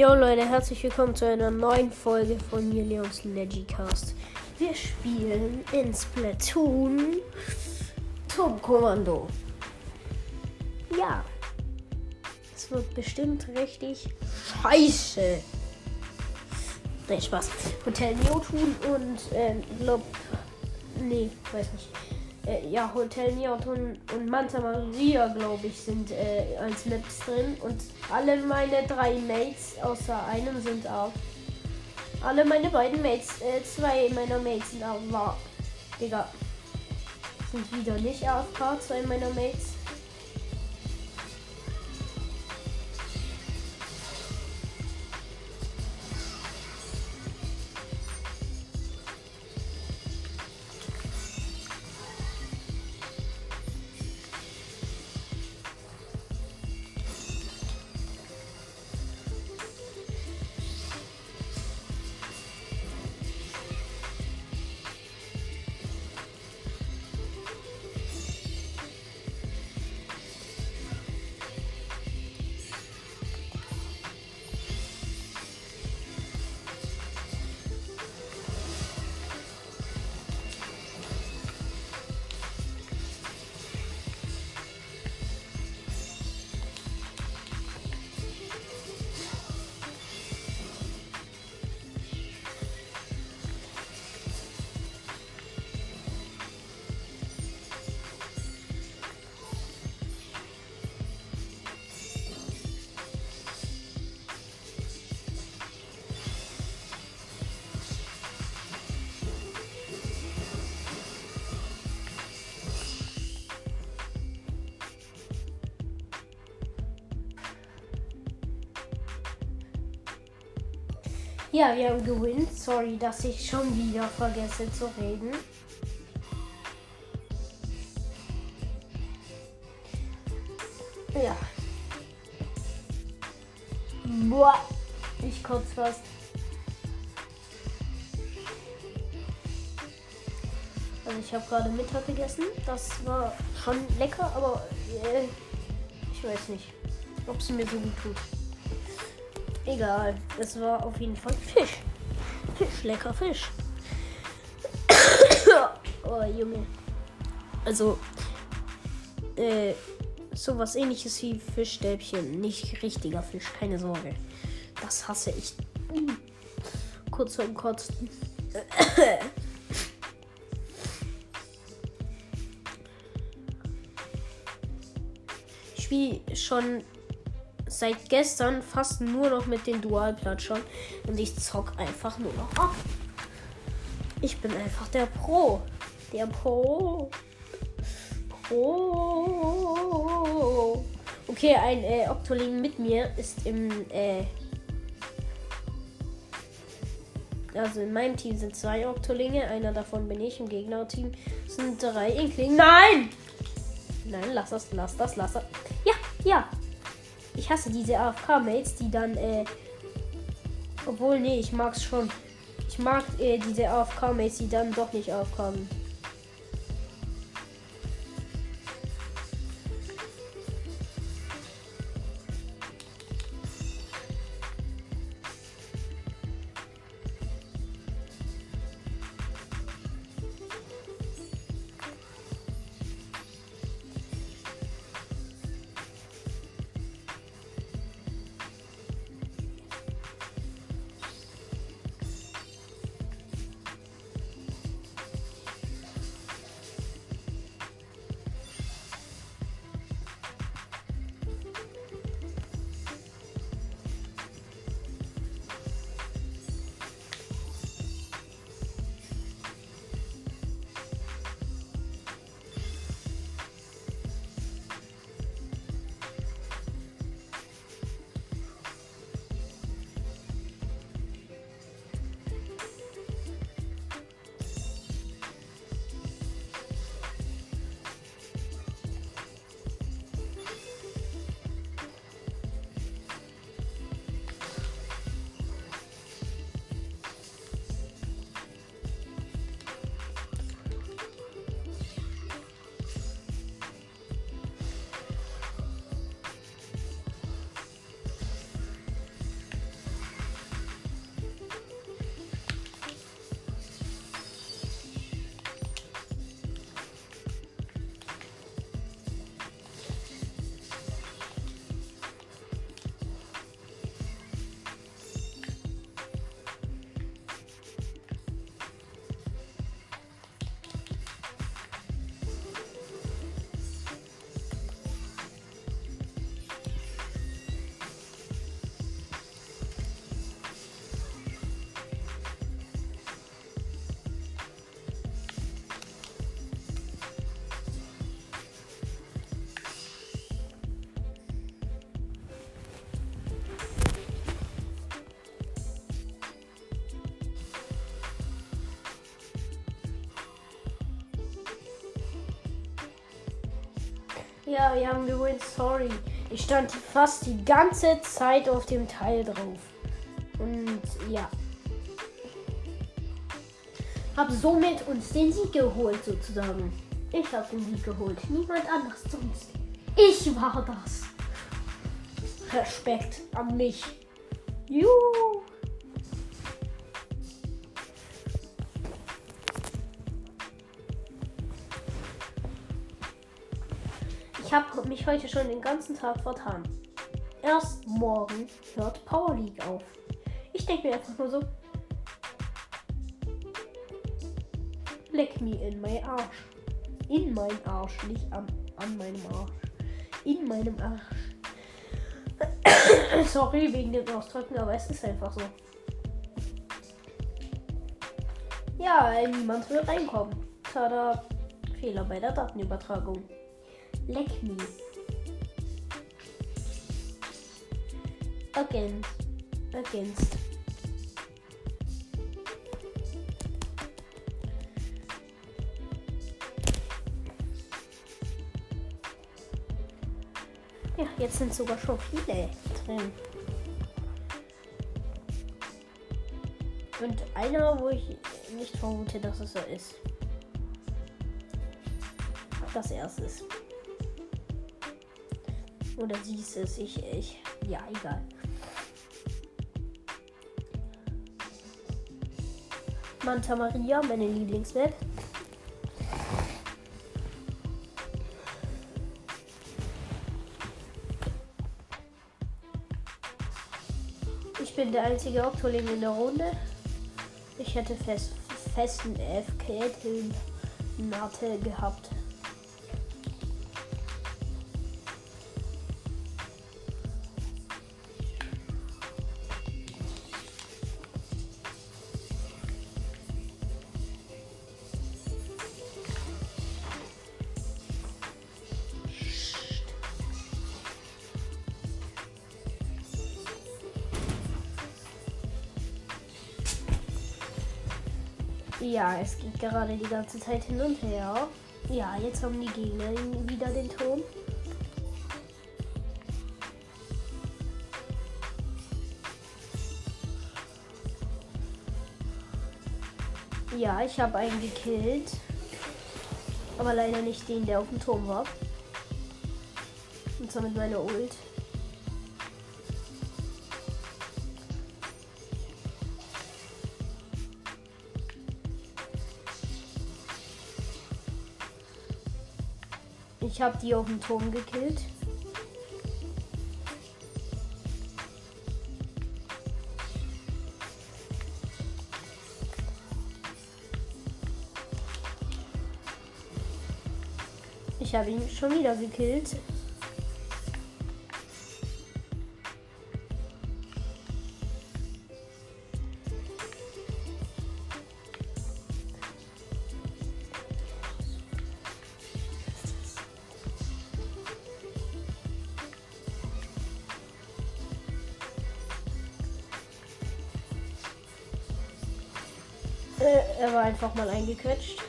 Jo Leute, herzlich willkommen zu einer neuen Folge von mir, Leons Legicast. Wir spielen in Splatoon Turmkommando. Ja, es wird bestimmt richtig scheiße. Nee, Spaß. Hotel Neotun und, ähm, glaub, nee, weiß nicht. Äh, ja, Hotel Neotun und Manta Maria, glaube ich, sind äh, als Maps drin. Und alle meine drei Mates, außer einem, sind auch. Alle meine beiden Mates, äh, zwei meiner Mates sind auch. War, Digga. Sind wieder nicht AFK, zwei meiner Mates. Ja, wir haben gewinnt. Sorry, dass ich schon wieder vergesse zu reden. Ja. Boah, ich kurz fast. Also ich habe gerade Mittag gegessen. Das war schon lecker, aber äh, ich weiß nicht, ob es mir so gut tut. Egal, es war auf jeden Fall Fisch. Fisch, lecker Fisch. oh, Junge. Also, äh, sowas ähnliches wie Fischstäbchen. Nicht richtiger Fisch, keine Sorge. Das hasse ich. Kurz vorm Kotzen. Ich spiele schon seit gestern fast nur noch mit den Dualplatschern und ich zock einfach nur noch ab. Ich bin einfach der Pro. Der Pro. Pro. Okay, ein äh, Octoling mit mir ist im äh, also in meinem Team sind zwei Oktolinge, einer davon bin ich, im Gegnerteam sind drei Inkling. Nein! Nein, lass das, lass das, lass das. Ja, ja, ich hasse diese AFK-Mates, die dann, äh. Obwohl, nee, ich mag's schon. Ich mag äh, diese AFK-Mates, die dann doch nicht aufkommen. Ja, wir haben gewinnt, sorry. Ich stand fast die ganze Zeit auf dem Teil drauf. Und ja. Hab somit uns den Sieg geholt, sozusagen. Ich hab den Sieg geholt. Niemand anders sonst. Ich war das. Respekt an mich. Juhu. Ich habe mich heute schon den ganzen Tag vertan. Erst morgen hört Power League auf. Ich denke mir einfach nur so. Leck me in my Arsch. In mein Arsch, nicht an, an meinem Arsch. In meinem Arsch. Sorry wegen dem Ausdrücken, aber es ist einfach so. Ja, niemand will reinkommen. Tada. Fehler bei der Datenübertragung. Leck me. Against. Against. Ja, jetzt sind sogar schon viele drin. Und einer, wo ich nicht vermute, dass es so ist. Das erste ist. Oder siehst es? Ich, ich. Ja, egal. Manta Maria, meine Lieblingsmap. Ich bin der einzige Oktoling in der Runde. Ich hätte fest, festen FK-Matte gehabt. Ja, es geht gerade die ganze Zeit hin und her. Ja, jetzt haben die Gegner wieder den Turm. Ja, ich habe einen gekillt. Aber leider nicht den, der auf dem Turm war. Und zwar mit meiner Ult. Ich habe die auf dem Turm gekillt. Ich habe ihn schon wieder gekillt. Äh, er war einfach mal eingequetscht.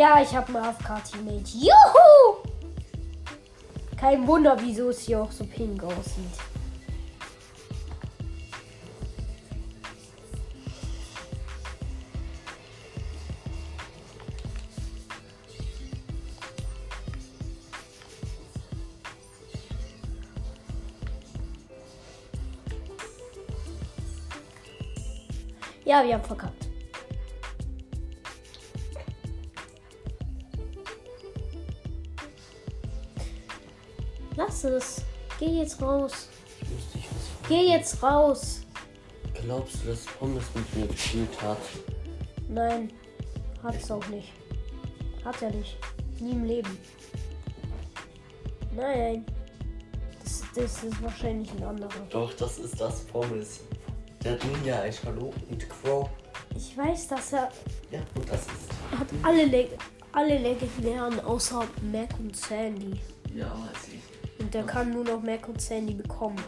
Ja, ich habe einen AFK-Teammate. Juhu! Kein Wunder, wieso es hier auch so pink aussieht. Ja, wir haben verkackt. Lass es. Geh jetzt raus. Geh jetzt raus. Glaubst du, dass Pommes mit mir gespielt hat? Nein, hat's auch nicht. Hat er nicht. Nie im Leben. Nein. das ist wahrscheinlich ein anderer. Doch, das ist das Pommes. Der hat Ninja Echalo und Crow. Ich weiß, dass er Ja, und das ist. er hat alle, Leg alle legendären außer Mac und Sandy. Ja, weiß ich. Der kann nur noch Mac und Sandy bekommen.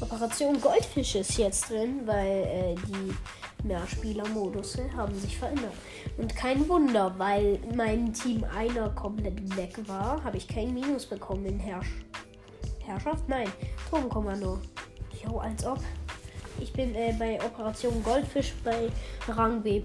Operation Goldfisch ist jetzt drin, weil äh, die Mehrspieler-Modusse haben sich verändert. Und kein Wunder, weil mein Team einer komplett weg war, habe ich kein Minus bekommen in Herrsch Herrschaft? Nein, Turmkommando. Jo, als ob. Ich bin äh, bei Operation Goldfisch bei Rang B+.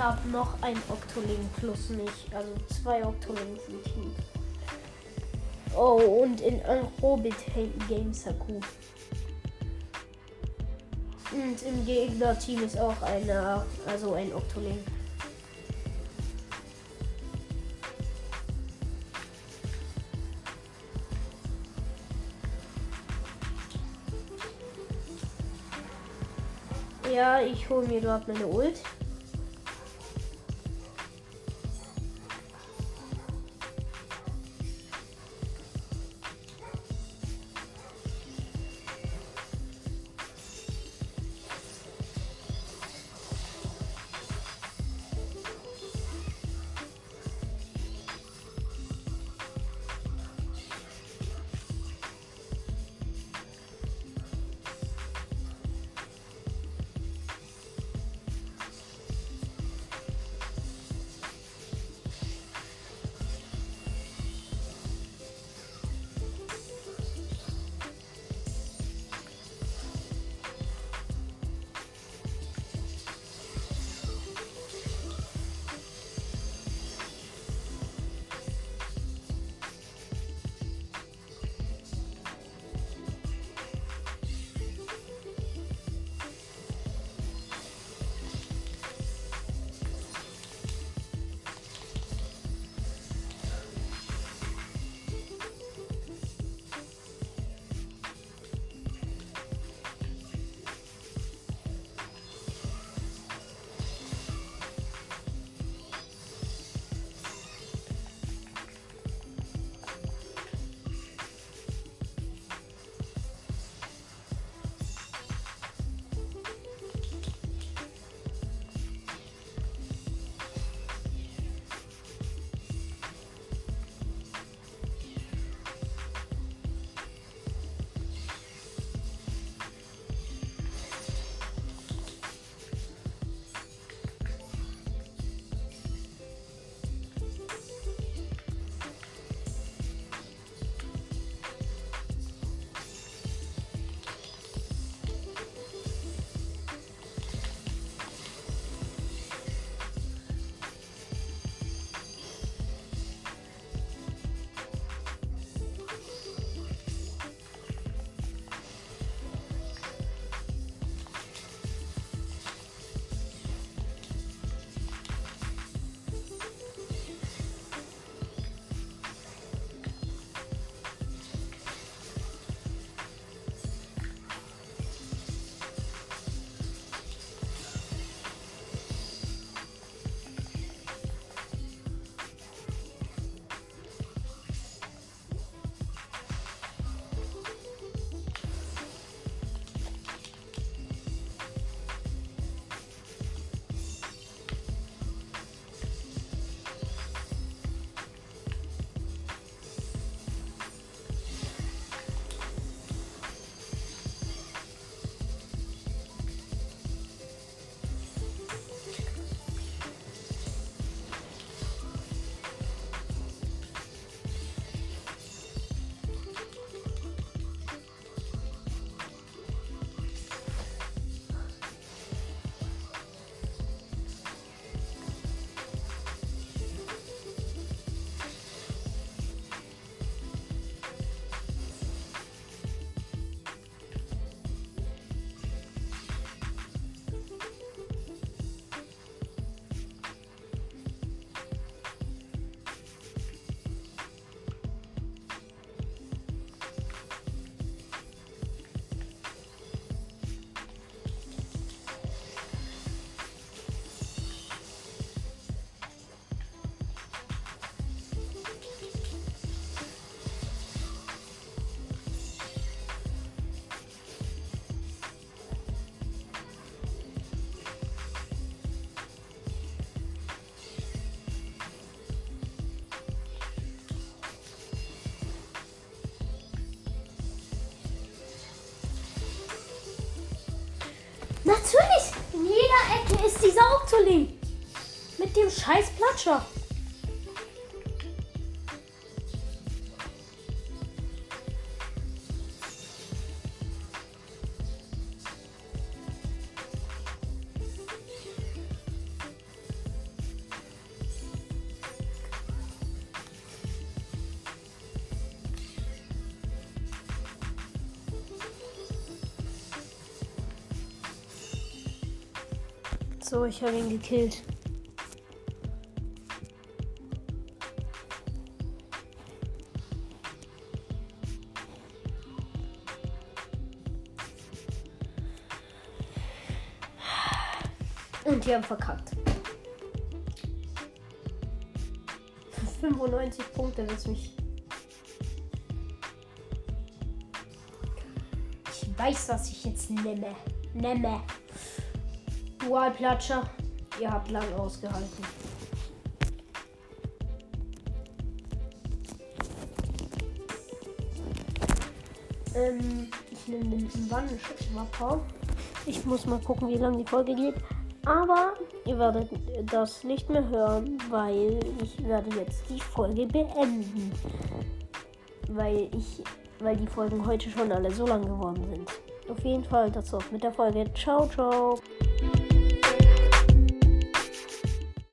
Habe noch ein Octoling plus mich. Also zwei Octolings im Team. Oh, und in Aerobit Game Saku. Und im Gegnerteam ist auch einer, also ein Octoling. Ja, ich hole mir dort meine Ult. Natürlich! In jeder Ecke ist dieser Octoling. Mit dem scheiß Platscher. So, ich habe ihn gekillt. Und die haben verkackt. 95 Punkte, das mich. Ich weiß, was ich jetzt nehme. Nehme. Dualplatscher. Ihr habt lang ausgehalten. Ähm, ich nehme den Wannenschwapper. Ich muss mal gucken, wie lange die Folge geht. Aber ihr werdet das nicht mehr hören, weil ich werde jetzt die Folge beenden. Weil ich, weil die Folgen heute schon alle so lang geworden sind. Auf jeden Fall, das war's mit der Folge. Ciao, ciao.